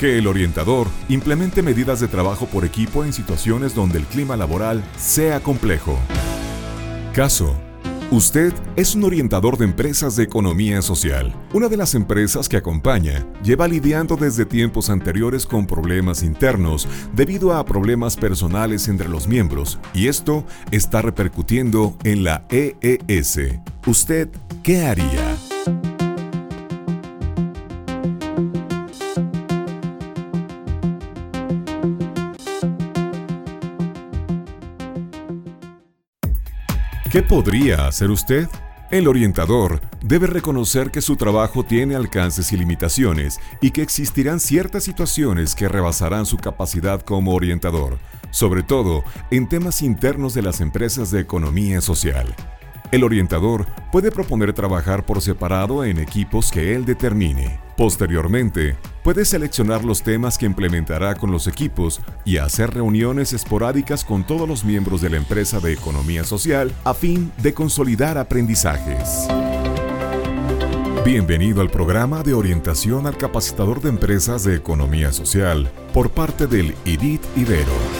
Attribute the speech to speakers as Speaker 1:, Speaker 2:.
Speaker 1: Que el orientador implemente medidas de trabajo por equipo en situaciones donde el clima laboral sea complejo. Caso Usted es un orientador de empresas de economía social. Una de las empresas que acompaña lleva lidiando desde tiempos anteriores con problemas internos debido a problemas personales entre los miembros y esto está repercutiendo en la EES. ¿Usted qué haría? ¿Qué podría hacer usted? El orientador debe reconocer que su trabajo tiene alcances y limitaciones y que existirán ciertas situaciones que rebasarán su capacidad como orientador, sobre todo en temas internos de las empresas de economía social. El orientador puede proponer trabajar por separado en equipos que él determine. Posteriormente, puede seleccionar los temas que implementará con los equipos y hacer reuniones esporádicas con todos los miembros de la empresa de economía social a fin de consolidar aprendizajes. Bienvenido al programa de orientación al capacitador de empresas de economía social por parte del IDIT Ibero.